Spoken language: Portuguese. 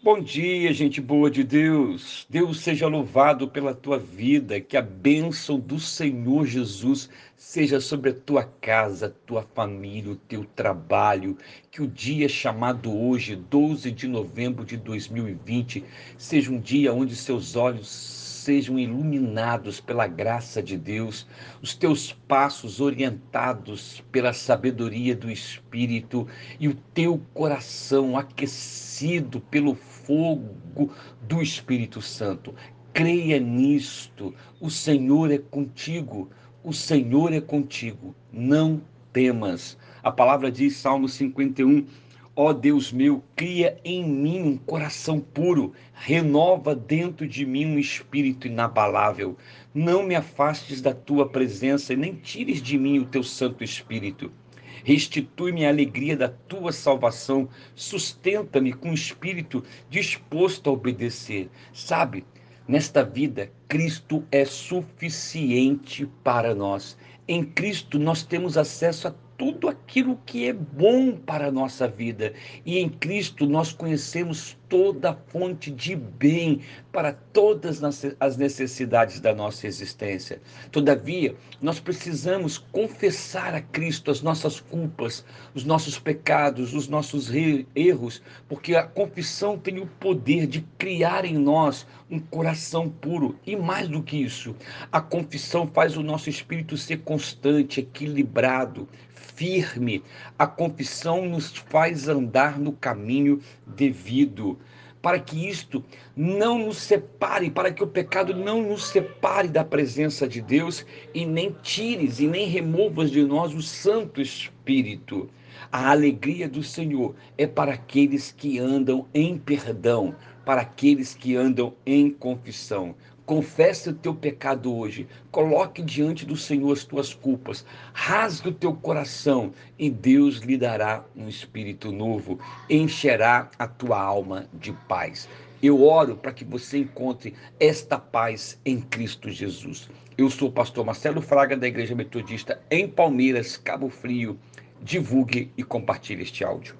Bom dia, gente boa de Deus. Deus seja louvado pela tua vida, que a bênção do Senhor Jesus seja sobre a tua casa, tua família, o teu trabalho. Que o dia chamado hoje, 12 de novembro de 2020, seja um dia onde seus olhos sejam iluminados pela graça de Deus, os teus passos orientados pela sabedoria do Espírito e o teu coração aquecido pelo fogo do Espírito Santo. Creia nisto, o Senhor é contigo, o Senhor é contigo, não temas. A palavra diz, Salmo 51, Ó oh Deus meu, cria em mim um coração puro, renova dentro de mim um espírito inabalável. Não me afastes da tua presença e nem tires de mim o teu Santo Espírito. Restitui-me a alegria da tua salvação, sustenta-me com um espírito disposto a obedecer. Sabe, nesta vida, Cristo é suficiente para nós. Em Cristo nós temos acesso a tudo aquilo que é bom para a nossa vida. E em Cristo nós conhecemos toda a fonte de bem para todas as necessidades da nossa existência. Todavia, nós precisamos confessar a Cristo as nossas culpas, os nossos pecados, os nossos erros, porque a confissão tem o poder de criar em nós um coração puro. E mais do que isso, a confissão faz o nosso espírito ser constante, equilibrado, firme. A confissão nos faz andar no caminho devido. Para que isto não nos separe, para que o pecado não nos separe da presença de Deus e nem tires e nem removas de nós o Santo Espírito. A alegria do Senhor é para aqueles que andam em perdão, para aqueles que andam em confissão. Confesse o teu pecado hoje. Coloque diante do Senhor as tuas culpas. Rasgue o teu coração e Deus lhe dará um espírito novo. Encherá a tua alma de paz. Eu oro para que você encontre esta paz em Cristo Jesus. Eu sou o pastor Marcelo Fraga da Igreja Metodista em Palmeiras, Cabo Frio. Divulgue e compartilhe este áudio.